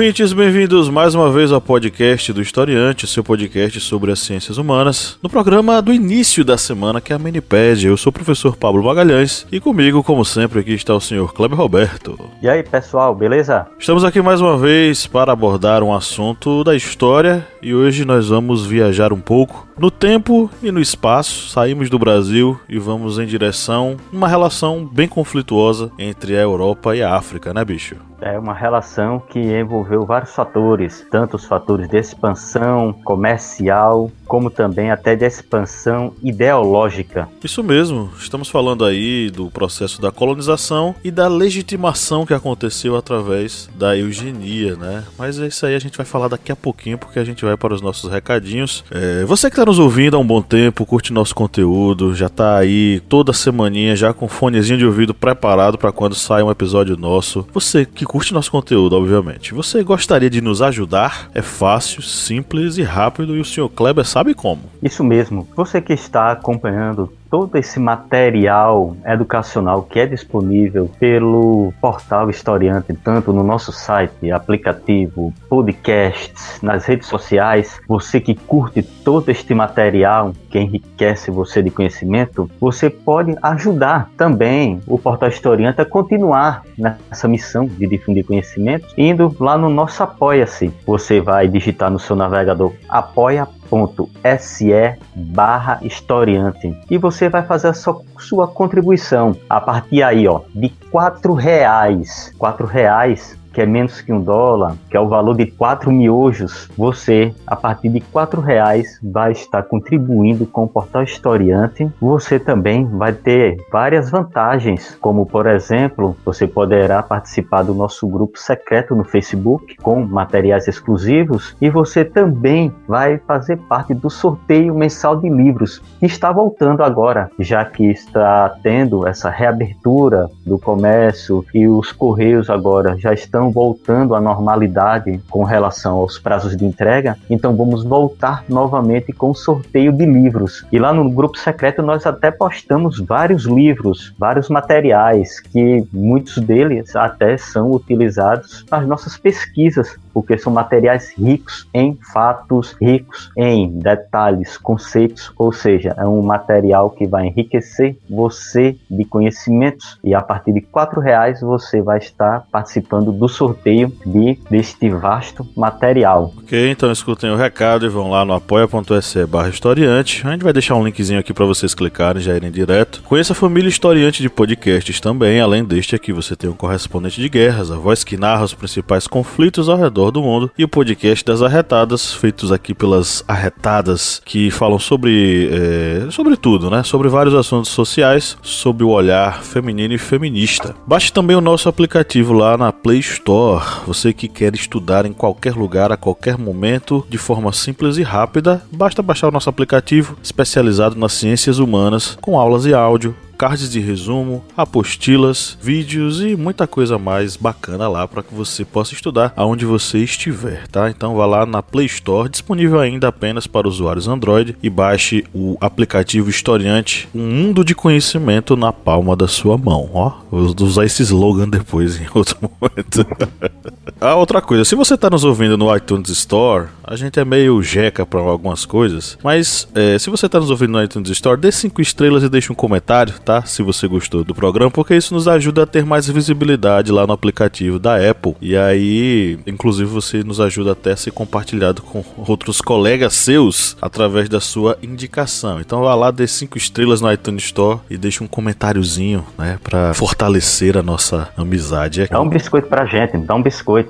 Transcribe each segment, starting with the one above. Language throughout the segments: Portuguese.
Ouvintes, bem-vindos mais uma vez ao podcast do Historiante, seu podcast sobre as ciências humanas, no programa do início da semana, que é a Minipédia. Eu sou o professor Pablo Magalhães e comigo, como sempre, aqui está o senhor Kleber Roberto. E aí, pessoal, beleza? Estamos aqui mais uma vez para abordar um assunto da história e hoje nós vamos viajar um pouco no tempo e no espaço. Saímos do Brasil e vamos em direção a uma relação bem conflituosa entre a Europa e a África, né, bicho? É uma relação que envolveu vários fatores, tanto os fatores de expansão comercial, como também até de expansão ideológica. Isso mesmo, estamos falando aí do processo da colonização e da legitimação que aconteceu através da eugenia, né? Mas isso aí a gente vai falar daqui a pouquinho, porque a gente vai para os nossos recadinhos. É, você que está nos ouvindo há um bom tempo, curte nosso conteúdo, já está aí toda semaninha já com fonezinho de ouvido preparado para quando sai um episódio nosso. Você que curte nosso conteúdo, obviamente. Você gostaria de nos ajudar? É fácil, simples e rápido e o Sr. Kleber sabe como. Isso mesmo. Você que está acompanhando todo esse material educacional que é disponível pelo portal Historiante, tanto no nosso site, aplicativo, podcasts, nas redes sociais, você que curte todo este material que enriquece você de conhecimento, você pode ajudar também o portal Historiante a continuar nessa missão de difundir conhecimento, indo lá no nosso Apoia-se. Você vai digitar no seu navegador apoia.se barra historiante. E você vai fazer a sua, sua contribuição a partir aí ó de quatro reais. Quatro reais que é menos que um dólar, que é o valor de quatro miojos, você, a partir de quatro reais, vai estar contribuindo com o Portal Historiante. Você também vai ter várias vantagens, como por exemplo, você poderá participar do nosso grupo secreto no Facebook com materiais exclusivos e você também vai fazer parte do sorteio mensal de livros que está voltando agora, já que está tendo essa reabertura do comércio e os correios agora já estão estão voltando à normalidade com relação aos prazos de entrega, então vamos voltar novamente com o sorteio de livros. E lá no grupo secreto nós até postamos vários livros, vários materiais que muitos deles até são utilizados nas nossas pesquisas porque são materiais ricos em fatos, ricos em detalhes, conceitos, ou seja, é um material que vai enriquecer você de conhecimentos e a partir de quatro reais você vai estar participando do sorteio de deste vasto material. Ok, então escutem o recado e vão lá no apoia.se barra historiante. A gente vai deixar um linkzinho aqui para vocês clicarem já irem direto. Conheça a família historiante de podcasts também, além deste aqui você tem um correspondente de guerras, a voz que narra os principais conflitos ao redor redor do mundo e o podcast das arretadas, feitos aqui pelas arretadas que falam sobre é, sobre tudo, né? Sobre vários assuntos sociais, sobre o olhar feminino e feminista. Baixe também o nosso aplicativo lá na Play Store. Você que quer estudar em qualquer lugar, a qualquer momento, de forma simples e rápida, basta baixar o nosso aplicativo especializado nas ciências humanas, com aulas e áudio cards de resumo, apostilas, vídeos e muita coisa mais bacana lá para que você possa estudar aonde você estiver, tá? Então vá lá na Play Store, disponível ainda apenas para usuários Android e baixe o aplicativo Historiante, um mundo de conhecimento na palma da sua mão, ó. Vou usar esse slogan depois em outro momento. Ah, outra coisa, se você está nos ouvindo no iTunes Store, a gente é meio jeca para algumas coisas, mas é, se você está nos ouvindo no iTunes Store, dê cinco estrelas e deixe um comentário, tá? Se você gostou do programa, porque isso nos ajuda a ter mais visibilidade lá no aplicativo da Apple. E aí, inclusive, você nos ajuda até a ser compartilhado com outros colegas seus através da sua indicação. Então vá lá, dê cinco estrelas no iTunes Store e deixe um comentáriozinho, né? Pra fortalecer a nossa amizade. Dá um biscoito pra gente, dá um biscoito.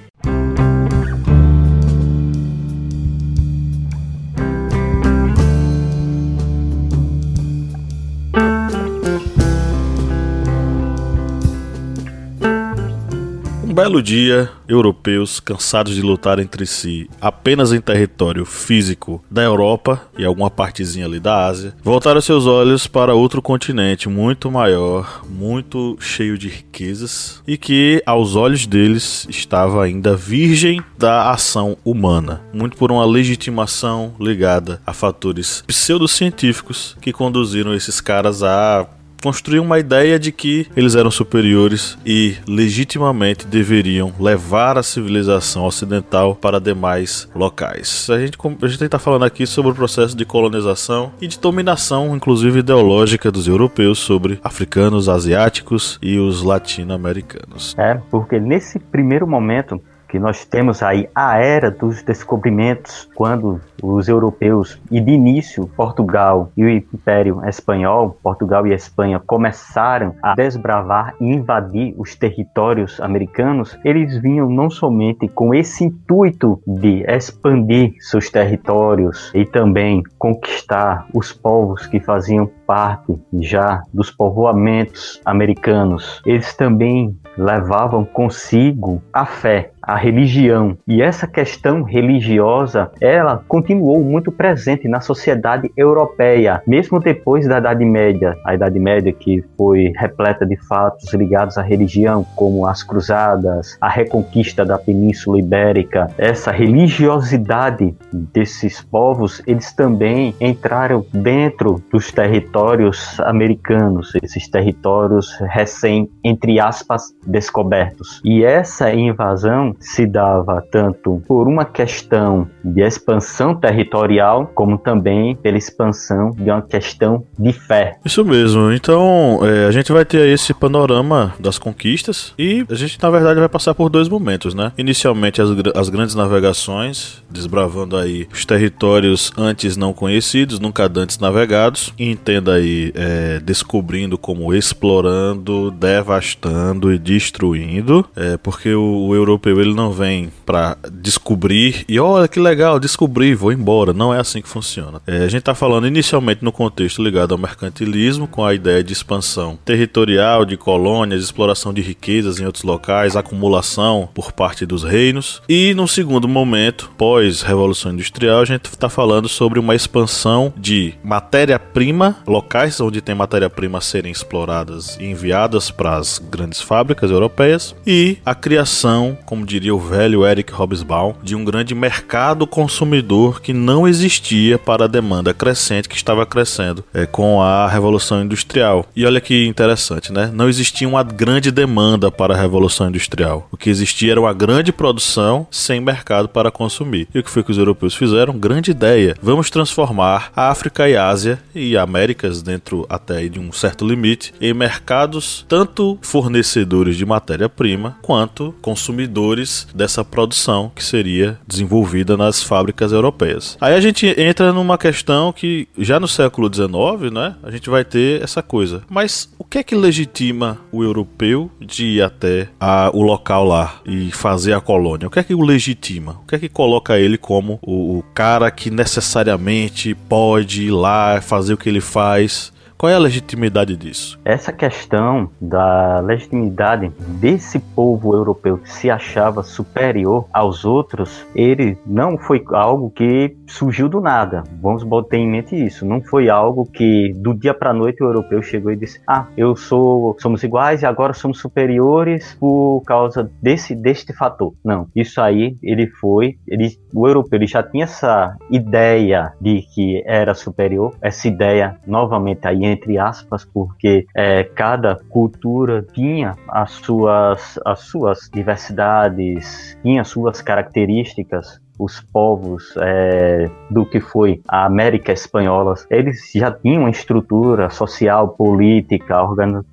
belo dia, europeus, cansados de lutar entre si apenas em território físico da Europa e alguma partezinha ali da Ásia, voltaram seus olhos para outro continente muito maior, muito cheio de riquezas e que, aos olhos deles, estava ainda virgem da ação humana, muito por uma legitimação ligada a fatores pseudocientíficos que conduziram esses caras a construir uma ideia de que eles eram superiores e legitimamente deveriam levar a civilização ocidental para demais locais. A gente, a gente está falando aqui sobre o processo de colonização e de dominação, inclusive ideológica, dos europeus sobre africanos, asiáticos e os latino-americanos. É, porque nesse primeiro momento que nós temos aí a era dos descobrimentos, quando os europeus e de início Portugal e o Império Espanhol, Portugal e Espanha começaram a desbravar e invadir os territórios americanos, eles vinham não somente com esse intuito de expandir seus territórios e também conquistar os povos que faziam parte já dos povoamentos americanos, eles também levavam consigo a fé, a religião. E essa questão religiosa, ela continuou muito presente na sociedade europeia, mesmo depois da Idade Média. A Idade Média que foi repleta de fatos ligados à religião, como as cruzadas, a reconquista da Península Ibérica. Essa religiosidade desses povos, eles também entraram dentro dos territórios americanos, esses territórios recém, entre aspas, descobertos. E essa invasão se dava tanto por uma questão de expansão territorial, como também pela expansão de uma questão de fé. Isso mesmo. Então, é, a gente vai ter esse panorama das conquistas e a gente, na verdade, vai passar por dois momentos, né? Inicialmente, as, as grandes navegações, desbravando aí os territórios antes não conhecidos, nunca antes navegados, entenda aí, é, descobrindo como explorando, devastando e destruindo, é, porque o, o europeu ele não vem para descobrir e olha que legal, descobri, vou embora. Não é assim que funciona. É, a gente está falando inicialmente no contexto ligado ao mercantilismo, com a ideia de expansão territorial, de colônias, exploração de riquezas em outros locais, acumulação por parte dos reinos. E no segundo momento, pós-revolução industrial, a gente está falando sobre uma expansão de matéria-prima, locais onde tem matéria-prima a serem exploradas e enviadas para as grandes fábricas europeias e a criação, como diria o velho Eric Hobsbawm, de um grande mercado consumidor que não existia para a demanda crescente que estava crescendo é, com a Revolução Industrial. E olha que interessante, né? Não existia uma grande demanda para a Revolução Industrial. O que existia era uma grande produção sem mercado para consumir. E o que foi que os europeus fizeram? Grande ideia. Vamos transformar a África e a Ásia e Américas, dentro até de um certo limite, em mercados tanto fornecedores de matéria-prima quanto consumidores dessa produção que seria desenvolvida nas fábricas europeias. Aí a gente entra numa questão que já no século XIX, né, a gente vai ter essa coisa. Mas o que é que legitima o europeu de ir até a, o local lá e fazer a colônia? O que é que o legitima? O que é que coloca ele como o, o cara que necessariamente pode ir lá fazer o que ele faz? Qual é a legitimidade disso? Essa questão da legitimidade desse povo europeu que se achava superior aos outros, ele não foi algo que surgiu do nada. Vamos botar em mente isso. Não foi algo que do dia para noite o europeu chegou e disse: "Ah, eu sou somos iguais e agora somos superiores por causa desse deste fator". Não. Isso aí ele foi, ele o europeu ele já tinha essa ideia de que era superior, essa ideia novamente aí entre aspas, porque é, cada cultura tinha as suas, as suas diversidades, tinha suas características os povos é, do que foi a América Espanhola, eles já tinham uma estrutura social, política,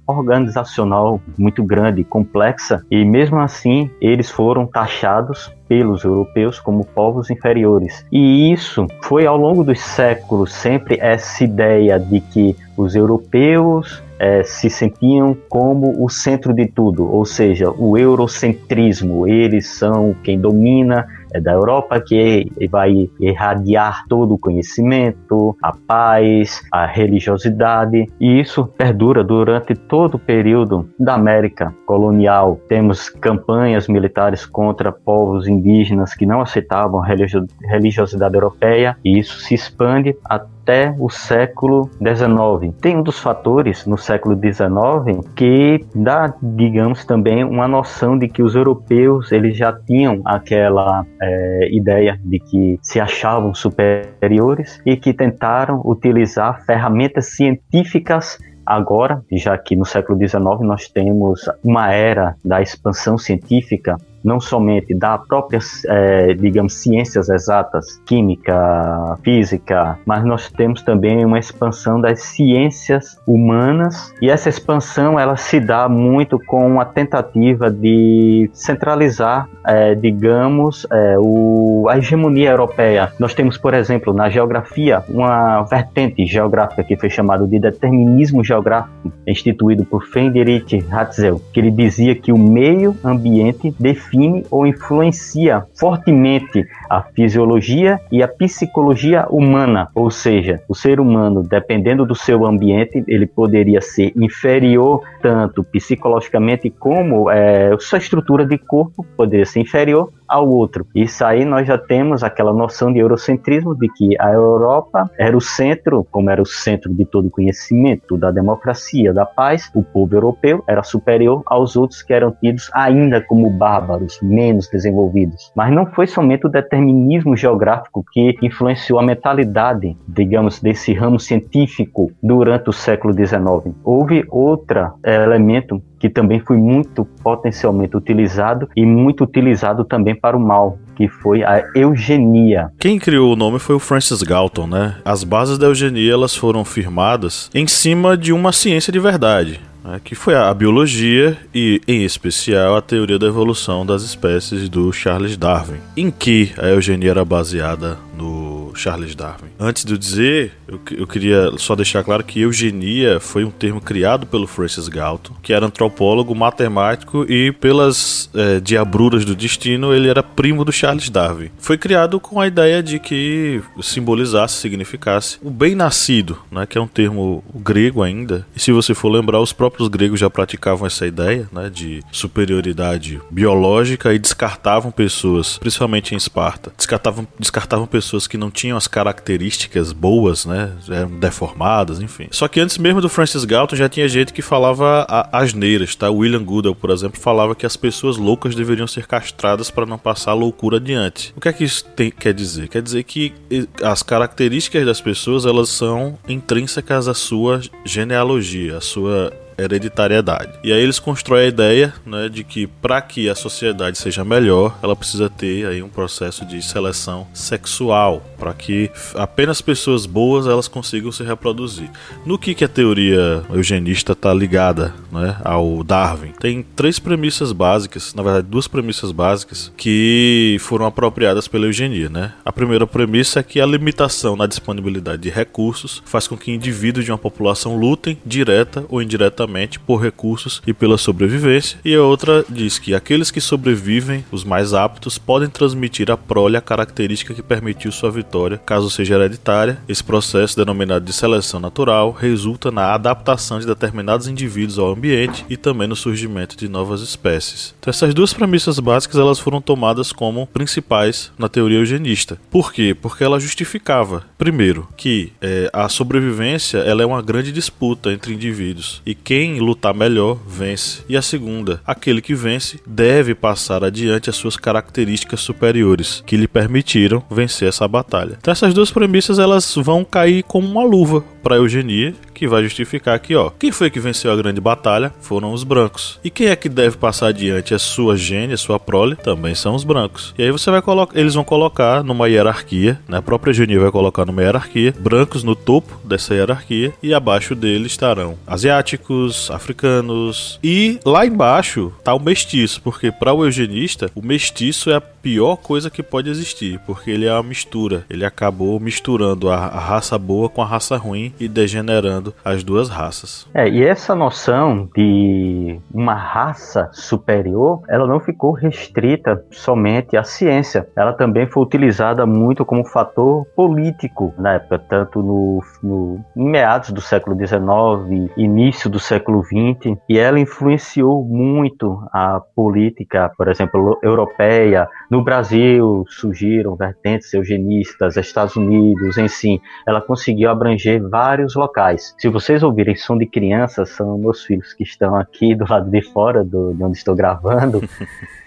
organizacional muito grande, complexa, e mesmo assim eles foram taxados pelos europeus como povos inferiores. E isso foi ao longo dos séculos sempre essa ideia de que os europeus é, se sentiam como o centro de tudo, ou seja, o eurocentrismo. Eles são quem domina, é da Europa, que vai irradiar todo o conhecimento, a paz, a religiosidade, e isso perdura durante todo o período da América colonial. Temos campanhas militares contra povos indígenas que não aceitavam religiosidade europeia, e isso se expande até até o século XIX. Tem um dos fatores no século XIX que dá, digamos, também uma noção de que os europeus eles já tinham aquela é, ideia de que se achavam superiores e que tentaram utilizar ferramentas científicas agora, já que no século XIX nós temos uma era da expansão científica não somente da própria, é, digamos, ciências exatas, química, física, mas nós temos também uma expansão das ciências humanas e essa expansão ela se dá muito com a tentativa de centralizar, é, digamos, é, o, a hegemonia europeia. Nós temos, por exemplo, na geografia, uma vertente geográfica que foi chamada de determinismo geográfico, instituído por Friedrich Hatzel, que ele dizia que o meio ambiente define define ou influencia fortemente a fisiologia e a psicologia humana, ou seja, o ser humano, dependendo do seu ambiente, ele poderia ser inferior tanto psicologicamente como é, sua estrutura de corpo poderia ser inferior ao outro. Isso aí nós já temos aquela noção de eurocentrismo de que a Europa era o centro, como era o centro de todo conhecimento, da democracia, da paz, o povo europeu era superior aos outros que eram tidos ainda como bárbaros, menos desenvolvidos. Mas não foi somente o determinismo geográfico que influenciou a mentalidade, digamos, desse ramo científico durante o século XIX. Houve outro elemento que também foi muito potencialmente utilizado e muito utilizado também para o mal, que foi a eugenia. Quem criou o nome foi o Francis Galton, né? As bases da eugenia elas foram firmadas em cima de uma ciência de verdade. Né, que foi a biologia e, em especial, a teoria da evolução das espécies do Charles Darwin, em que a eugenia era baseada no Charles Darwin. Antes de eu dizer, eu, eu queria só deixar claro que eugenia foi um termo criado pelo Francis Galton, que era antropólogo, matemático e, pelas é, diabruras do destino, ele era primo do Charles Darwin. Foi criado com a ideia de que simbolizasse, significasse o bem-nascido, né, que é um termo grego ainda. E se você for lembrar, os próprios gregos já praticavam essa ideia né, de superioridade biológica e descartavam pessoas, principalmente em Esparta, descartavam, descartavam pessoas que não tinham as características boas, né? Eram deformadas, enfim. Só que antes mesmo do Francis Galton já tinha gente que falava asneiras, tá? William Goodell, por exemplo, falava que as pessoas loucas deveriam ser castradas para não passar loucura adiante. O que é que isso tem, quer dizer? Quer dizer que as características das pessoas elas são intrínsecas à sua genealogia, à sua hereditariedade. E aí eles constroem a ideia né, de que para que a sociedade seja melhor, ela precisa ter aí um processo de seleção sexual, para que apenas pessoas boas elas consigam se reproduzir. No que, que a teoria eugenista está ligada né, ao Darwin? Tem três premissas básicas, na verdade duas premissas básicas, que foram apropriadas pela eugenia. Né? A primeira premissa é que a limitação na disponibilidade de recursos faz com que indivíduos de uma população lutem direta ou indiretamente por recursos e pela sobrevivência, e a outra diz que aqueles que sobrevivem, os mais aptos, podem transmitir à prole a característica que permitiu sua vitória, caso seja hereditária. Esse processo, denominado de seleção natural, resulta na adaptação de determinados indivíduos ao ambiente e também no surgimento de novas espécies. Então, essas duas premissas básicas elas foram tomadas como principais na teoria eugenista. Por quê? Porque ela justificava, primeiro, que é, a sobrevivência ela é uma grande disputa entre indivíduos e quem quem lutar melhor vence. E a segunda, aquele que vence deve passar adiante as suas características superiores que lhe permitiram vencer essa batalha. Então essas duas premissas elas vão cair como uma luva para eugenia, que vai justificar aqui, ó. Quem foi que venceu a grande batalha? Foram os brancos. E quem é que deve passar adiante a sua gênia, a sua prole? Também são os brancos. E aí você vai colocar, eles vão colocar numa hierarquia, né? A própria eugenia vai colocar numa hierarquia, brancos no topo dessa hierarquia e abaixo dele estarão asiáticos, africanos e lá embaixo tá o mestiço, porque para o eugenista, o mestiço é a pior coisa que pode existir, porque ele é uma mistura. Ele acabou misturando a, a raça boa com a raça ruim e degenerando as duas raças. É, e essa noção de uma raça superior, ela não ficou restrita somente à ciência. Ela também foi utilizada muito como fator político na época, tanto no, no meados do século XIX, início do século XX, e ela influenciou muito a política, por exemplo, europeia. No Brasil surgiram vertentes eugenistas, Estados Unidos, si, ela conseguiu abranger vários locais. Se vocês ouvirem som de crianças, são meus filhos que estão aqui do lado de fora do, de onde estou gravando.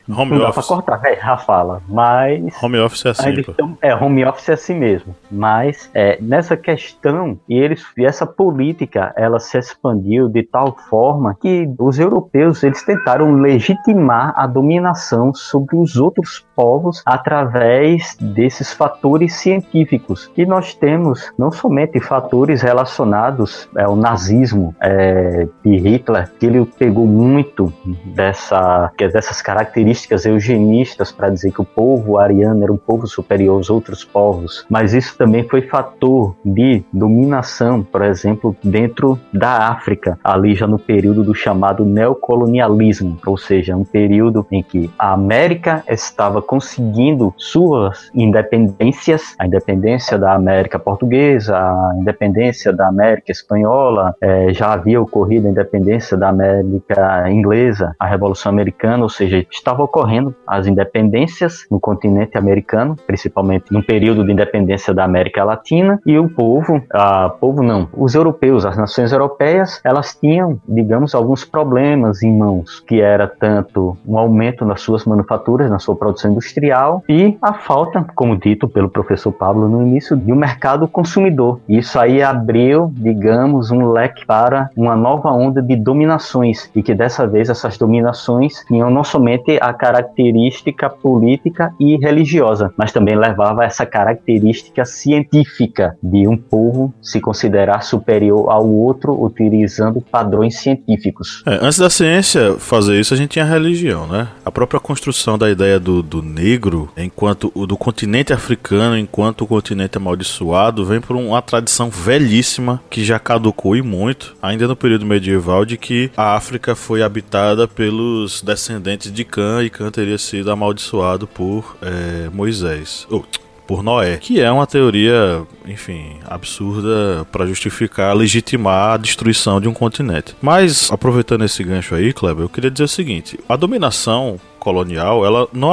Home não office. dá pra cortar, é, a fala, mas Home office é assim, tão- é, home office é assim mesmo. Mas é, nessa questão, e eles, e essa política, ela se expandiu de tal forma que os europeus eles tentaram legitimar a dominação sobre os outros povos através desses fatores científicos. E nós temos não somente fatores relacionados ao nazismo é, de Hitler, que ele pegou muito dessa, dessas características eugenistas para dizer que o povo ariano era um povo superior aos outros povos, mas isso também foi fator de dominação, por exemplo, dentro da África, ali já no período do chamado neocolonialismo, ou seja, um período em que a América estava conseguindo suas independências, a independência da América portuguesa, a independência da América espanhola, eh, já havia ocorrido a independência da América inglesa, a Revolução Americana, ou seja, estava ocorrendo as independências no continente americano, principalmente no período de independência da América Latina, e o povo, a povo não, os europeus, as nações europeias, elas tinham, digamos, alguns problemas em mãos, que era tanto um aumento nas suas manufaturas, na sua produção industrial, e a falta, como dito pelo professor Pablo no início, de um mercado consumidor. Isso aí abriu, digamos, um leque para uma nova onda de dominações, e que dessa vez essas dominações tinham não somente a característica política e religiosa, mas também levava essa característica científica de um povo se considerar superior ao outro utilizando padrões científicos. É, antes da ciência fazer isso, a gente tinha a religião, né? A própria construção da ideia do, do negro, enquanto o do continente africano, enquanto o continente amaldiçoado, vem por uma tradição velhíssima que já caducou e muito, ainda no período medieval, de que a África foi habitada pelos descendentes de Cã e Cã teria sido amaldiçoado por é, Moisés. Oh, por Noé, que é uma teoria, enfim, absurda para justificar, legitimar a destruição de um continente. Mas aproveitando esse gancho aí, Kleber, eu queria dizer o seguinte: a dominação colonial, ela não,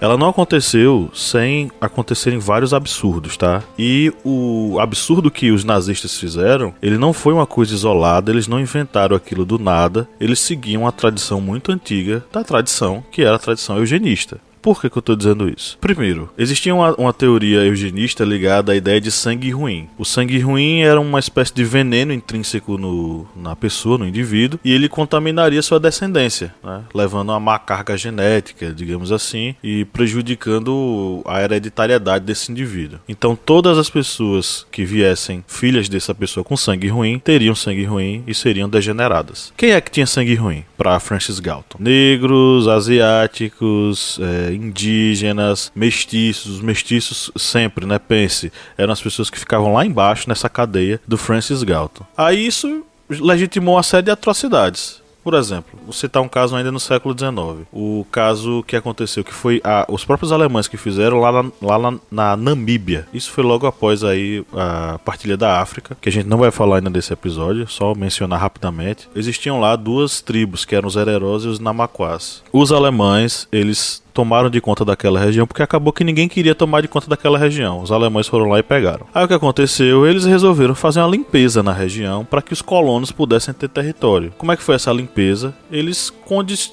ela não aconteceu sem acontecerem vários absurdos, tá? E o absurdo que os nazistas fizeram, ele não foi uma coisa isolada, eles não inventaram aquilo do nada, eles seguiam a tradição muito antiga da tradição, que era a tradição eugenista. Por que, que eu tô dizendo isso? Primeiro, existia uma, uma teoria eugenista ligada à ideia de sangue ruim. O sangue ruim era uma espécie de veneno intrínseco no, na pessoa, no indivíduo, e ele contaminaria sua descendência, né? levando a má carga genética, digamos assim, e prejudicando a hereditariedade desse indivíduo. Então, todas as pessoas que viessem filhas dessa pessoa com sangue ruim teriam sangue ruim e seriam degeneradas. Quem é que tinha sangue ruim? Para Francis Galton. Negros, asiáticos, é, indígenas, mestiços. Os mestiços sempre, né? Pense, eram as pessoas que ficavam lá embaixo nessa cadeia do Francis Galton. Aí isso legitimou uma série de atrocidades. Por exemplo, vou citar um caso ainda no século XIX. O caso que aconteceu, que foi a- os próprios alemães que fizeram lá, na, lá na, na Namíbia. Isso foi logo após aí a partilha da África, que a gente não vai falar ainda desse episódio, só mencionar rapidamente. Existiam lá duas tribos, que eram os Hererós e os Namaquás. Os alemães, eles tomaram de conta daquela região porque acabou que ninguém queria tomar de conta daquela região. Os alemães foram lá e pegaram. Aí o que aconteceu? Eles resolveram fazer uma limpeza na região para que os colonos pudessem ter território. Como é que foi essa limpeza? Eles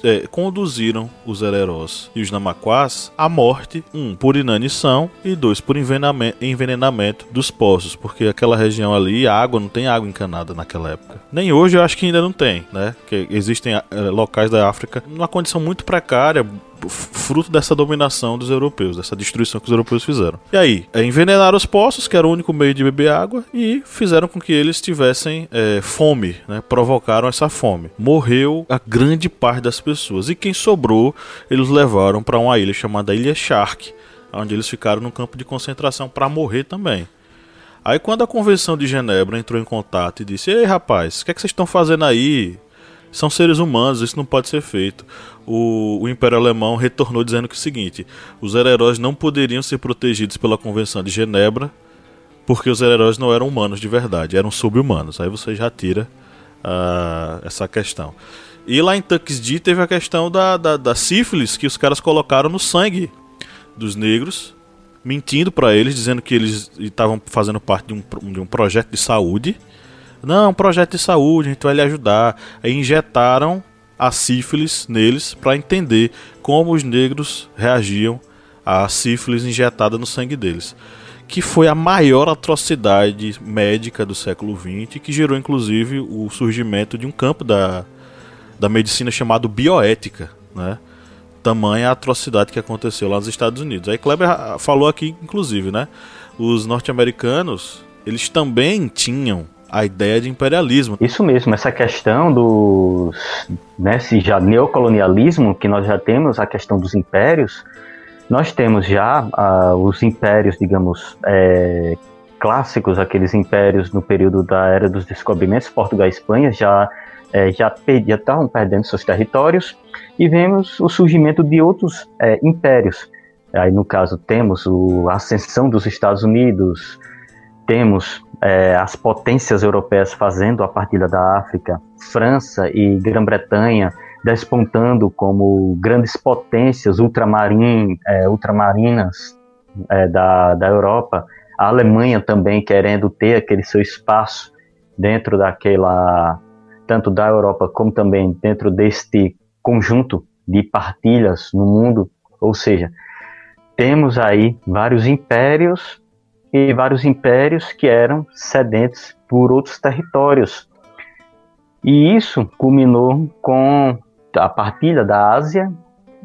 eh, conduziram os Hererós e os Namaquás à morte, um por inanição e dois por envenenamento, envenenamento dos poços, porque aquela região ali, a água não tem água encanada naquela época. Nem hoje eu acho que ainda não tem, né? Que existem eh, locais da África numa condição muito precária, fruto dessa dominação dos europeus, dessa destruição que os europeus fizeram. E aí, é, envenenaram os poços, que era o único meio de beber água, e fizeram com que eles tivessem é, fome, né? provocaram essa fome. Morreu a grande parte das pessoas, e quem sobrou, eles levaram para uma ilha chamada Ilha Shark, onde eles ficaram num campo de concentração para morrer também. Aí quando a Convenção de Genebra entrou em contato e disse: Ei rapaz, o que, é que vocês estão fazendo aí? São seres humanos, isso não pode ser feito. O, o Império Alemão retornou dizendo que é o seguinte: os heróis não poderiam ser protegidos pela Convenção de Genebra, porque os heróis não eram humanos de verdade, eram sub-humanos. Aí você já tira uh, essa questão. E lá em Tuxedo teve a questão da, da, da sífilis que os caras colocaram no sangue dos negros, mentindo para eles, dizendo que eles estavam fazendo parte de um, de um projeto de saúde. Não, um projeto de saúde, a gente vai lhe ajudar. Aí injetaram a sífilis neles para entender como os negros reagiam à sífilis injetada no sangue deles. Que foi a maior atrocidade médica do século XX, que gerou inclusive o surgimento de um campo da, da medicina chamado bioética, né? Tamanha atrocidade que aconteceu lá nos Estados Unidos. Aí Kleber falou aqui, inclusive, né? Os norte-americanos, eles também tinham a ideia de imperialismo. Isso mesmo, essa questão do nesse já neocolonialismo que nós já temos, a questão dos impérios, nós temos já uh, os impérios, digamos, é, clássicos, aqueles impérios no período da era dos descobrimentos, Portugal e Espanha já é, já estavam perdendo seus territórios e vemos o surgimento de outros é, impérios. Aí, no caso, temos o, a ascensão dos Estados Unidos, temos é, as potências europeias fazendo a partida da África, França e Grã-Bretanha despontando como grandes potências ultramarin, é, ultramarinas é, da, da Europa, a Alemanha também querendo ter aquele seu espaço dentro daquela tanto da Europa como também dentro deste conjunto de partilhas no mundo, ou seja, temos aí vários impérios e vários impérios que eram cedentes por outros territórios. E isso culminou com a partilha da Ásia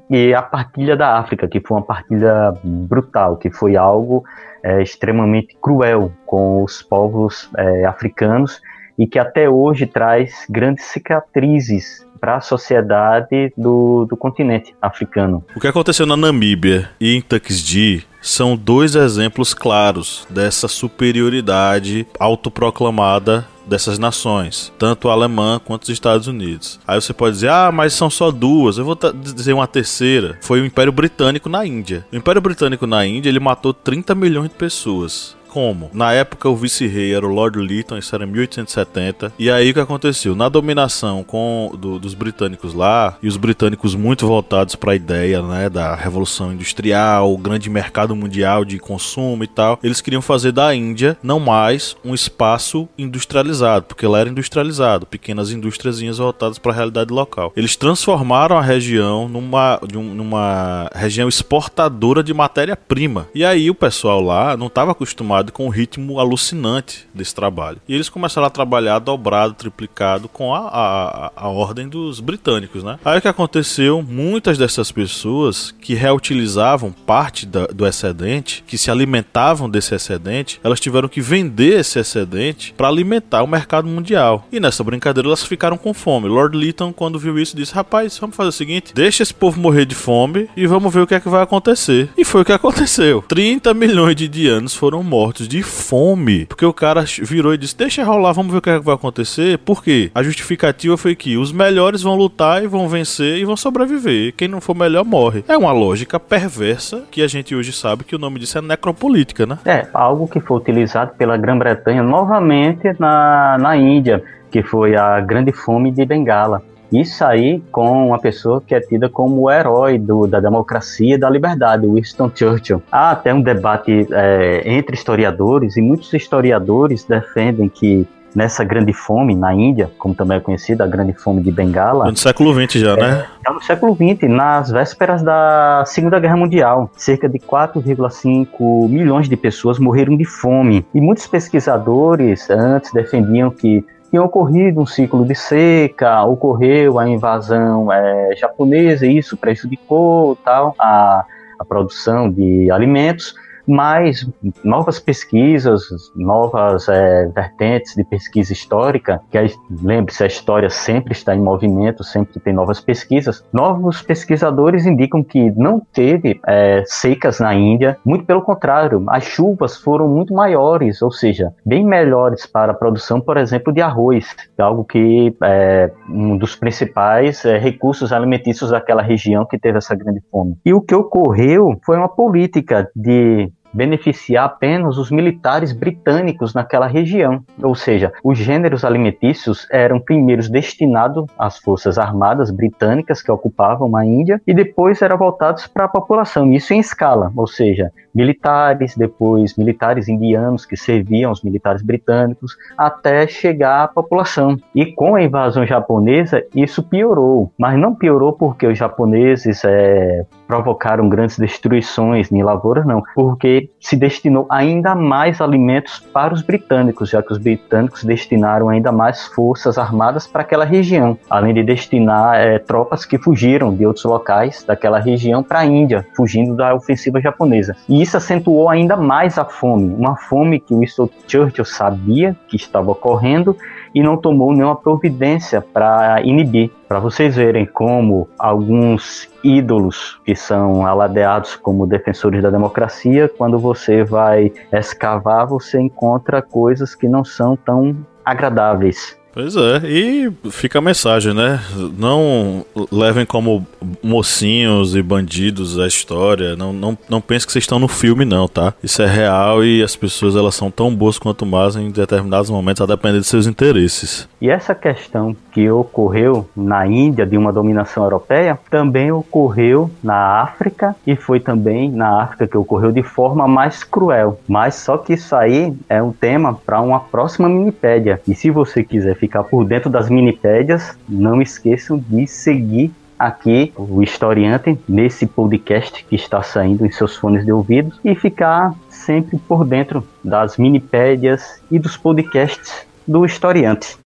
e a partilha da África, que foi uma partilha brutal, que foi algo é, extremamente cruel com os povos é, africanos e que até hoje traz grandes cicatrizes para a sociedade do, do continente africano. O que aconteceu na Namíbia e em Tuxedo são dois exemplos claros dessa superioridade autoproclamada dessas nações, tanto a alemã quanto os Estados Unidos. Aí você pode dizer, ah, mas são só duas. Eu vou dizer uma terceira. Foi o Império Britânico na Índia. O Império Britânico na Índia ele matou 30 milhões de pessoas como? Na época o vice-rei era o Lord Lytton, isso era em 1870. E aí o que aconteceu? Na dominação com do, dos britânicos lá, e os britânicos muito voltados para a ideia né, da revolução industrial, o grande mercado mundial de consumo e tal, eles queriam fazer da Índia não mais um espaço industrializado, porque lá era industrializado, pequenas indústrias voltadas para a realidade local. Eles transformaram a região numa, numa região exportadora de matéria-prima. E aí o pessoal lá não estava acostumado com o ritmo alucinante desse trabalho. E eles começaram a trabalhar dobrado, triplicado com a, a, a ordem dos britânicos, né? Aí o que aconteceu? Muitas dessas pessoas que reutilizavam parte da, do excedente, que se alimentavam desse excedente, elas tiveram que vender esse excedente para alimentar o mercado mundial. E nessa brincadeira elas ficaram com fome. Lord Lytton, quando viu isso, disse: Rapaz, vamos fazer o seguinte: deixa esse povo morrer de fome e vamos ver o que é que vai acontecer. E foi o que aconteceu. 30 milhões de indianos foram mortos mortos de fome. Porque o cara virou e disse: Deixa rolar, vamos ver o que, é que vai acontecer. Por quê? A justificativa foi que os melhores vão lutar e vão vencer e vão sobreviver. Quem não for melhor morre. É uma lógica perversa que a gente hoje sabe que o nome disso é necropolítica, né? É, algo que foi utilizado pela Grã-Bretanha novamente na, na Índia, que foi a Grande Fome de Bengala. Isso aí com uma pessoa que é tida como o herói do, da democracia e da liberdade, Winston Churchill. Há até um debate é, entre historiadores, e muitos historiadores defendem que nessa grande fome na Índia, como também é conhecida, a grande fome de Bengala. No século XX já, né? é, né? Já no século XX, nas vésperas da Segunda Guerra Mundial, cerca de 4,5 milhões de pessoas morreram de fome. E muitos pesquisadores antes defendiam que tinha ocorrido um ciclo de seca, ocorreu a invasão é, japonesa, isso prejudicou tal a, a produção de alimentos, mas novas pesquisas, novas é, vertentes de pesquisa histórica, que lembre-se, a história sempre está em movimento, sempre tem novas pesquisas. Novos pesquisadores indicam que não teve é, secas na Índia, muito pelo contrário, as chuvas foram muito maiores, ou seja, bem melhores para a produção, por exemplo, de arroz, algo que é um dos principais é, recursos alimentícios daquela região que teve essa grande fome. E o que ocorreu foi uma política de beneficiar apenas os militares britânicos naquela região. Ou seja, os gêneros alimentícios eram primeiros destinados às forças armadas britânicas que ocupavam a Índia e depois eram voltados para a população, isso em escala, ou seja, militares, depois militares indianos que serviam os militares britânicos, até chegar à população. E com a invasão japonesa, isso piorou, mas não piorou porque os japoneses é, provocaram grandes destruições em lavouras, não, porque se destinou ainda mais alimentos para os britânicos, já que os britânicos destinaram ainda mais forças armadas para aquela região, além de destinar é, tropas que fugiram de outros locais daquela região para a Índia, fugindo da ofensiva japonesa. E isso acentuou ainda mais a fome, uma fome que Winston Churchill sabia que estava ocorrendo e não tomou nenhuma providência para inibir. Para vocês verem como alguns ídolos que são aladeados como defensores da democracia, quando você vai escavar, você encontra coisas que não são tão agradáveis. Pois é, e fica a mensagem, né? Não levem como mocinhos e bandidos a história. Não, não, não pense que vocês estão no filme, não, tá? Isso é real e as pessoas elas são tão boas quanto más em determinados momentos, a depender de seus interesses. E essa questão que ocorreu na Índia de uma dominação europeia também ocorreu na África e foi também na África que ocorreu de forma mais cruel. Mas só que isso aí é um tema para uma próxima minipédia. E se você quiser ficar por dentro das minipédias, não esqueçam de seguir aqui o historiante nesse podcast que está saindo em seus fones de ouvido e ficar sempre por dentro das minipédias e dos podcasts do historiante.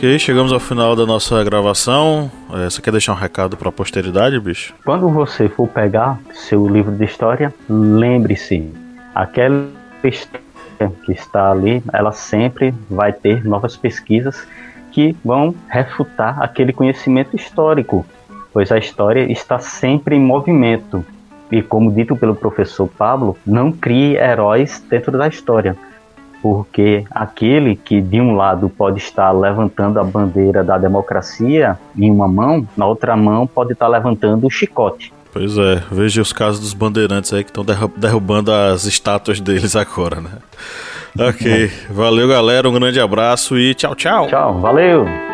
Ok, chegamos ao final da nossa gravação. É, você quer deixar um recado para a posteridade, bicho? Quando você for pegar seu livro de história, lembre-se, aquela história que está ali, ela sempre vai ter novas pesquisas que vão refutar aquele conhecimento histórico, pois a história está sempre em movimento. E como dito pelo professor Pablo, não crie heróis dentro da história porque aquele que de um lado pode estar levantando a bandeira da democracia em uma mão, na outra mão pode estar levantando o chicote. Pois é, veja os casos dos bandeirantes aí que estão derrubando as estátuas deles agora, né? Ok, valeu galera, um grande abraço e tchau, tchau. Tchau, valeu.